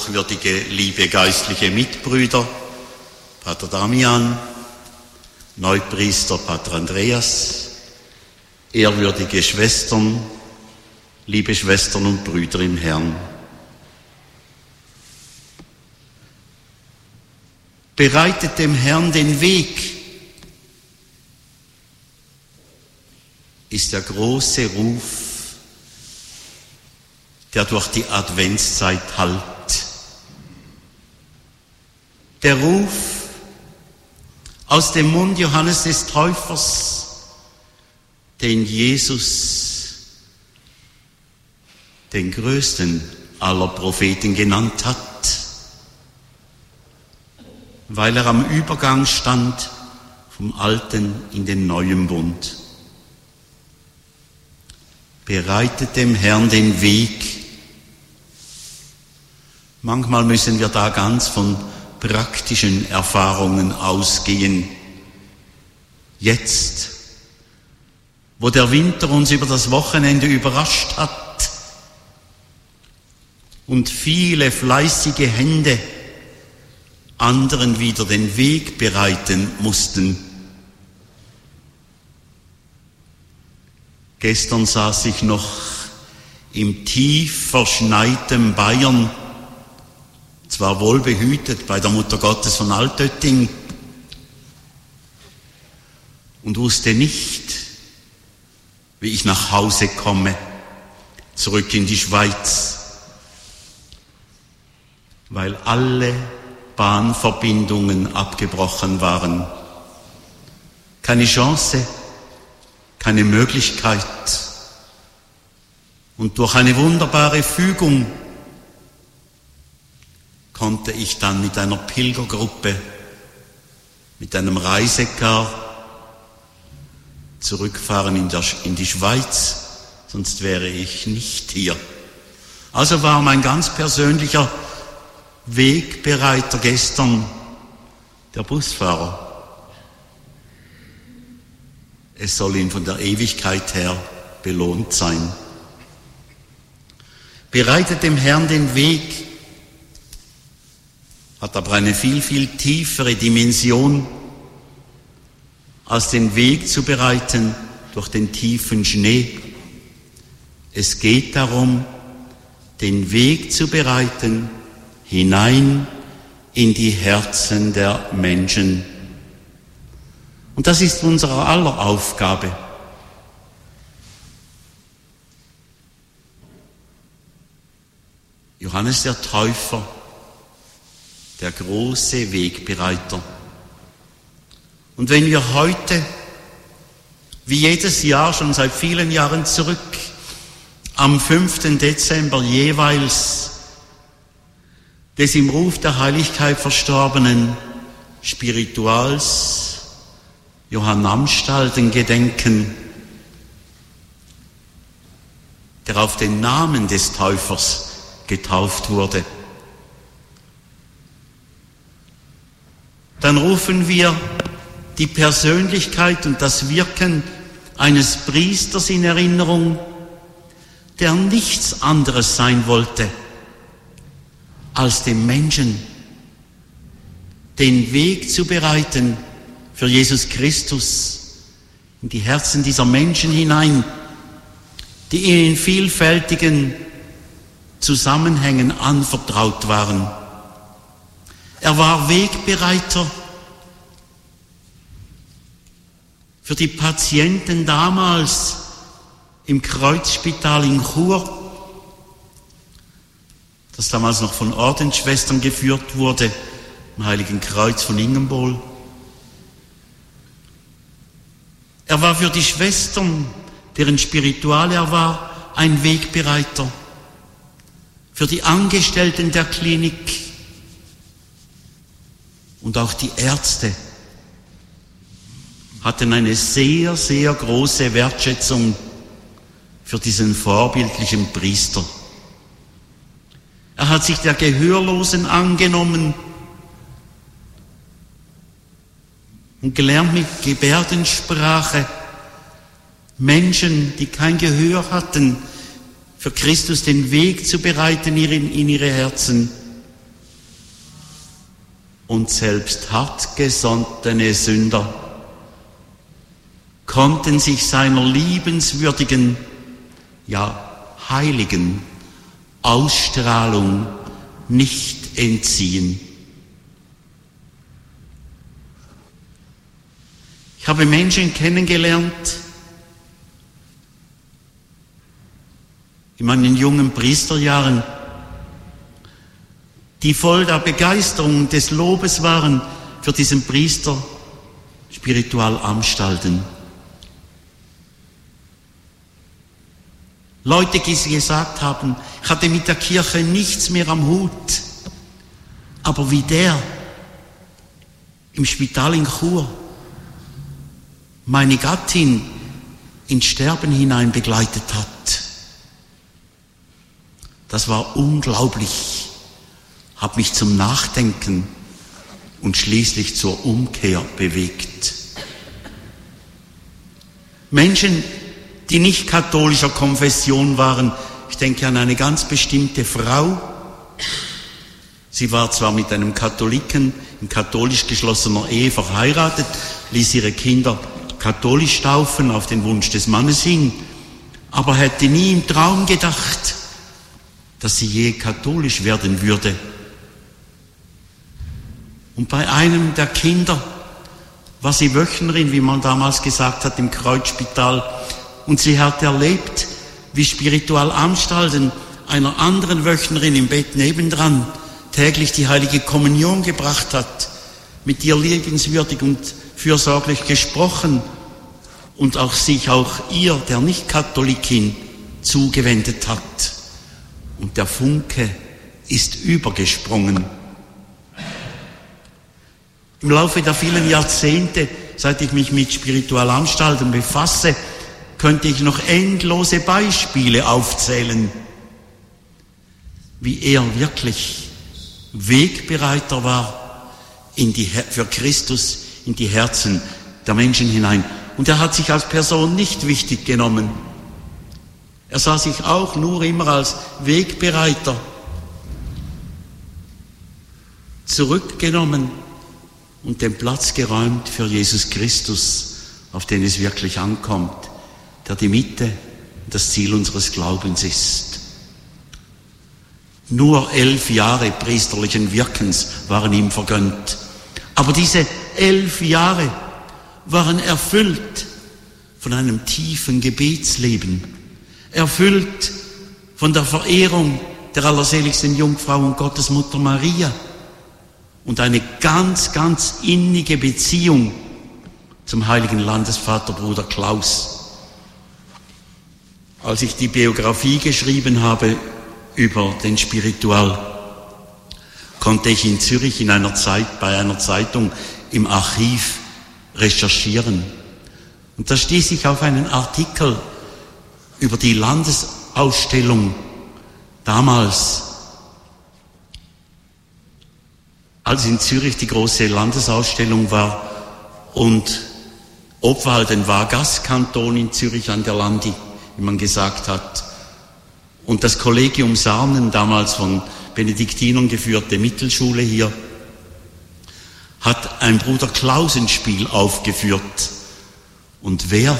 hochwürdige, liebe geistliche Mitbrüder, Pater Damian, Neupriester Pater Andreas, ehrwürdige Schwestern, liebe Schwestern und Brüder im Herrn. Bereitet dem Herrn den Weg, ist der große Ruf, der durch die Adventszeit hallt. Der Ruf aus dem Mund Johannes des Täufers, den Jesus den größten aller Propheten genannt hat, weil er am Übergang stand vom alten in den neuen Bund. Bereitet dem Herrn den Weg. Manchmal müssen wir da ganz von praktischen Erfahrungen ausgehen. Jetzt, wo der Winter uns über das Wochenende überrascht hat und viele fleißige Hände anderen wieder den Weg bereiten mussten. Gestern saß ich noch im tief verschneiten Bayern zwar wohlbehütet bei der Mutter Gottes von Altötting und wusste nicht, wie ich nach Hause komme, zurück in die Schweiz, weil alle Bahnverbindungen abgebrochen waren. Keine Chance, keine Möglichkeit. Und durch eine wunderbare Fügung konnte ich dann mit einer Pilgergruppe, mit einem Reisekar zurückfahren in, der, in die Schweiz, sonst wäre ich nicht hier. Also war mein ganz persönlicher Wegbereiter gestern der Busfahrer. Es soll ihm von der Ewigkeit her belohnt sein. Bereitet dem Herrn den Weg hat aber eine viel, viel tiefere Dimension, als den Weg zu bereiten durch den tiefen Schnee. Es geht darum, den Weg zu bereiten hinein in die Herzen der Menschen. Und das ist unsere aller Aufgabe. Johannes der Täufer der große Wegbereiter. Und wenn wir heute, wie jedes Jahr schon seit vielen Jahren zurück, am 5. Dezember jeweils des im Ruf der Heiligkeit verstorbenen Spirituals Johann Amstalten gedenken, der auf den Namen des Täufers getauft wurde. Dann rufen wir die Persönlichkeit und das Wirken eines Priesters in Erinnerung, der nichts anderes sein wollte, als dem Menschen den Weg zu bereiten für Jesus Christus in die Herzen dieser Menschen hinein, die in vielfältigen Zusammenhängen anvertraut waren. Er war Wegbereiter für die Patienten damals im Kreuzspital in Chur, das damals noch von Ordensschwestern geführt wurde, im Heiligen Kreuz von Ingenbol. Er war für die Schwestern, deren Spiritual er war, ein Wegbereiter. Für die Angestellten der Klinik, und auch die Ärzte hatten eine sehr, sehr große Wertschätzung für diesen vorbildlichen Priester. Er hat sich der Gehörlosen angenommen und gelernt mit Gebärdensprache Menschen, die kein Gehör hatten, für Christus den Weg zu bereiten in ihre Herzen und selbst hartgesottene Sünder konnten sich seiner liebenswürdigen, ja heiligen Ausstrahlung nicht entziehen. Ich habe Menschen kennengelernt, in meinen jungen Priesterjahren, die voll der Begeisterung des Lobes waren für diesen Priester Spiritualanstalten. Leute, die gesagt haben, ich hatte mit der Kirche nichts mehr am Hut, aber wie der im Spital in Chur meine Gattin ins Sterben hinein begleitet hat. Das war unglaublich, hat mich zum Nachdenken und schließlich zur Umkehr bewegt. Menschen, die nicht katholischer Konfession waren, ich denke an eine ganz bestimmte Frau, sie war zwar mit einem Katholiken in katholisch geschlossener Ehe verheiratet, ließ ihre Kinder katholisch taufen auf den Wunsch des Mannes hin, aber hätte nie im Traum gedacht, dass sie je katholisch werden würde. Und bei einem der Kinder war sie Wöchnerin, wie man damals gesagt hat, im Kreuzspital. Und sie hat erlebt, wie Spiritualanstalten einer anderen Wöchnerin im Bett nebendran täglich die heilige Kommunion gebracht hat, mit ihr liebenswürdig und fürsorglich gesprochen und auch sich auch ihr, der Nicht-Katholikin, zugewendet hat und der Funke ist übergesprungen. Im Laufe der vielen Jahrzehnte, seit ich mich mit Spiritualanstalten befasse, könnte ich noch endlose Beispiele aufzählen, wie er wirklich Wegbereiter war in die, für Christus in die Herzen der Menschen hinein. Und er hat sich als Person nicht wichtig genommen. Er sah sich auch nur immer als Wegbereiter, zurückgenommen und den Platz geräumt für Jesus Christus, auf den es wirklich ankommt, der die Mitte, das Ziel unseres Glaubens ist. Nur elf Jahre priesterlichen Wirkens waren ihm vergönnt. Aber diese elf Jahre waren erfüllt von einem tiefen Gebetsleben erfüllt von der Verehrung der allerseligsten Jungfrau und Gottesmutter Maria und eine ganz, ganz innige Beziehung zum heiligen Landesvater Bruder Klaus. Als ich die Biografie geschrieben habe über den Spiritual, konnte ich in Zürich in einer Zeit, bei einer Zeitung im Archiv recherchieren. Und da stieß ich auf einen Artikel über die Landesausstellung damals, als in Zürich die große Landesausstellung war und Obwalden war Gastkanton in Zürich an der Landi, wie man gesagt hat. Und das Kollegium Sarnen, damals von Benediktinern geführte Mittelschule hier, hat ein Bruder Klausenspiel aufgeführt. Und wer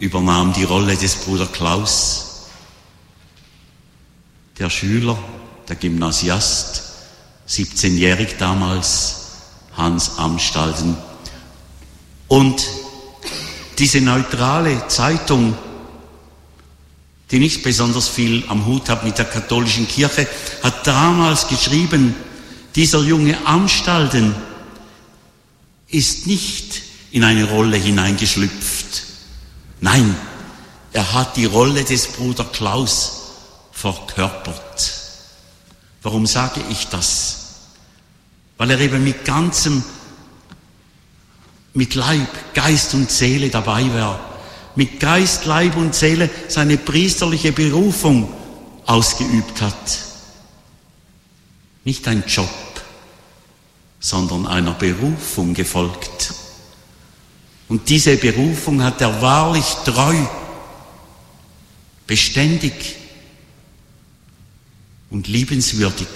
übernahm die Rolle des Bruder Klaus, der Schüler, der Gymnasiast, 17-jährig damals, Hans Amstalden. Und diese neutrale Zeitung, die nicht besonders viel am Hut hat mit der katholischen Kirche, hat damals geschrieben, dieser junge Amstalden ist nicht in eine Rolle hineingeschlüpft, Nein, er hat die Rolle des Bruder Klaus verkörpert. Warum sage ich das? Weil er eben mit ganzem, mit Leib, Geist und Seele dabei war. Mit Geist, Leib und Seele seine priesterliche Berufung ausgeübt hat. Nicht ein Job, sondern einer Berufung gefolgt. Und diese Berufung hat er wahrlich treu, beständig und liebenswürdig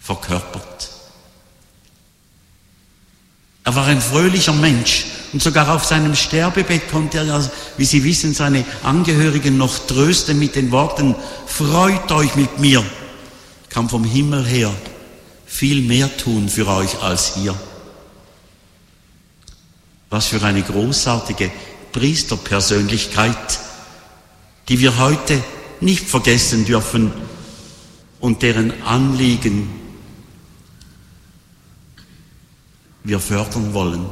verkörpert. Er war ein fröhlicher Mensch und sogar auf seinem Sterbebett konnte er, wie Sie wissen, seine Angehörigen noch trösten mit den Worten, freut euch mit mir, kam vom Himmel her viel mehr tun für euch als hier. Was für eine großartige Priesterpersönlichkeit, die wir heute nicht vergessen dürfen und deren Anliegen wir fördern wollen.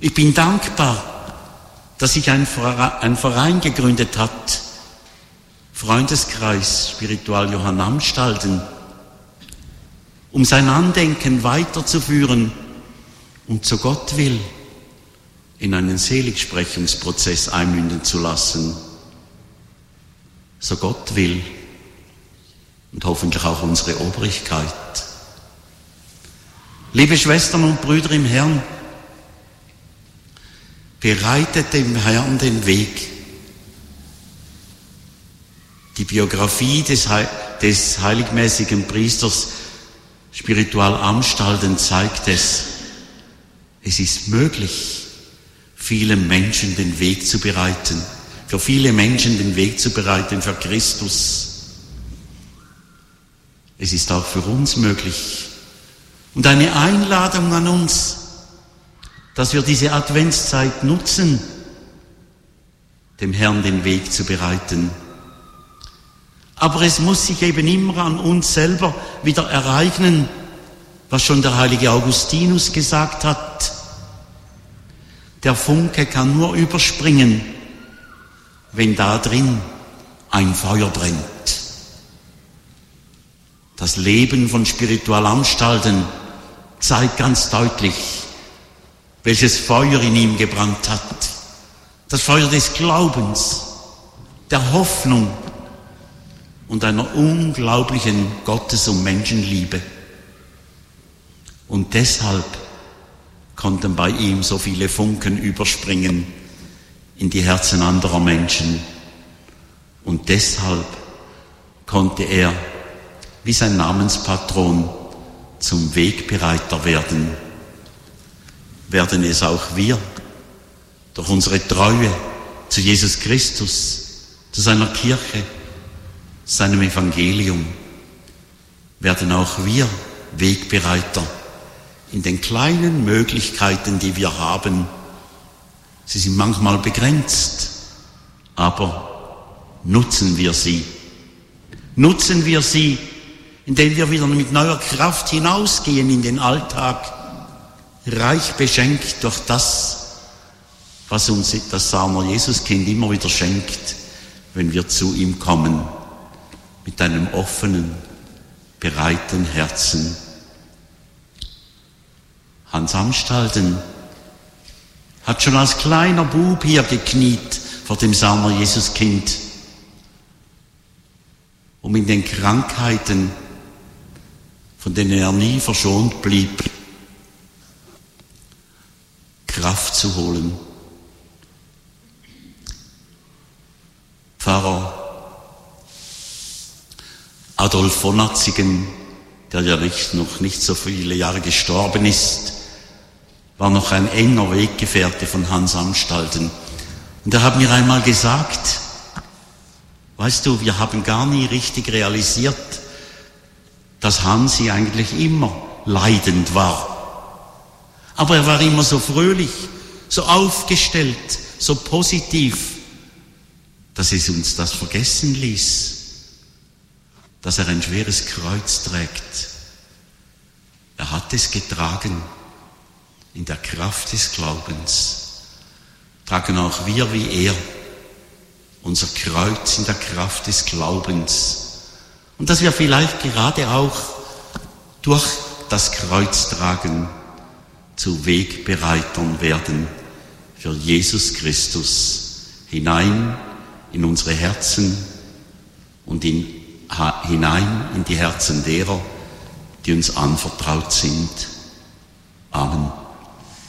Ich bin dankbar, dass sich ein Verein gegründet hat, Freundeskreis Spiritual Johann Amstalten, um sein Andenken weiterzuführen und zu Gott will in einen Seligsprechungsprozess einmünden zu lassen. So Gott will und hoffentlich auch unsere Obrigkeit. Liebe Schwestern und Brüder im Herrn, bereitet dem Herrn den Weg. Die Biografie des, des heiligmäßigen Priesters Spiritual Amstalten zeigt es. Es ist möglich, vielen Menschen den Weg zu bereiten, für viele Menschen den Weg zu bereiten für Christus. Es ist auch für uns möglich, und eine Einladung an uns, dass wir diese Adventszeit nutzen, dem Herrn den Weg zu bereiten. Aber es muss sich eben immer an uns selber wieder ereignen, was schon der heilige Augustinus gesagt hat. Der Funke kann nur überspringen, wenn da drin ein Feuer brennt. Das Leben von Spiritualanstalten zeigt ganz deutlich, welches Feuer in ihm gebrannt hat. Das Feuer des Glaubens, der Hoffnung und einer unglaublichen Gottes- und Menschenliebe. Und deshalb konnten bei ihm so viele Funken überspringen in die Herzen anderer Menschen. Und deshalb konnte er, wie sein Namenspatron, zum Wegbereiter werden, werden es auch wir durch unsere Treue zu Jesus Christus, zu seiner Kirche, seinem Evangelium, werden auch wir Wegbereiter in den kleinen Möglichkeiten, die wir haben. Sie sind manchmal begrenzt, aber nutzen wir sie. Nutzen wir sie indem wir wieder mit neuer Kraft hinausgehen in den Alltag, reich beschenkt durch das, was uns das Samer Jesuskind immer wieder schenkt, wenn wir zu ihm kommen, mit einem offenen, bereiten Herzen. Hans Amstalten hat schon als kleiner Bub hier gekniet vor dem Samer Jesuskind, um in den Krankheiten von denen er nie verschont blieb, Kraft zu holen. Pfarrer Adolf von Atzigen, der ja nicht, noch nicht so viele Jahre gestorben ist, war noch ein enger Weggefährte von Hans Anstalten. Und er hat mir einmal gesagt, weißt du, wir haben gar nie richtig realisiert, dass Hansi eigentlich immer leidend war. Aber er war immer so fröhlich, so aufgestellt, so positiv, dass es uns das vergessen ließ, dass er ein schweres Kreuz trägt. Er hat es getragen in der Kraft des Glaubens. Tragen auch wir wie er unser Kreuz in der Kraft des Glaubens und dass wir vielleicht gerade auch durch das Kreuztragen zu Wegbereitern werden für Jesus Christus hinein in unsere Herzen und in, hinein in die Herzen derer, die uns anvertraut sind. Amen.